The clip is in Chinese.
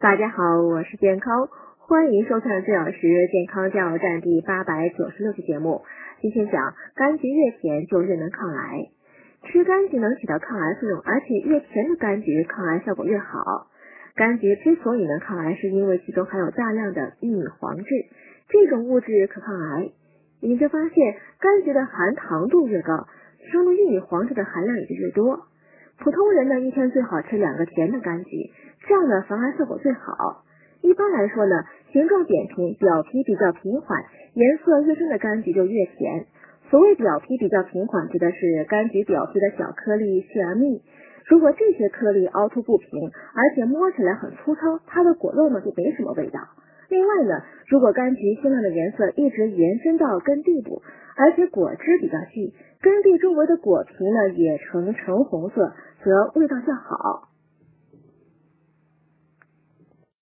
大家好，我是健康，欢迎收看四小时健康加油站第八百九十六期节目。今天讲柑橘越甜就越能抗癌，吃柑橘能起到抗癌作用，而且越甜的柑橘抗癌效果越好。柑橘之所以能抗癌，是因为其中含有大量的玉米黄质，这种物质可抗癌。研究发现，柑橘的含糖度越高，其中的玉米黄质的含量也就越多。普通人呢，一天最好吃两个甜的柑橘，这样的防癌效果最好。一般来说呢，形状扁平、表皮比较平缓、颜色越深的柑橘就越甜。所谓表皮比较平缓，指的是柑橘表皮的小颗粒细而密。如果这些颗粒凹凸不平，而且摸起来很粗糙，它的果肉呢就没什么味道。另外呢，如果柑橘鲜亮的颜色一直延伸到根蒂部，而且果汁比较细，根蒂周围的果皮呢也呈橙红色，则味道较好。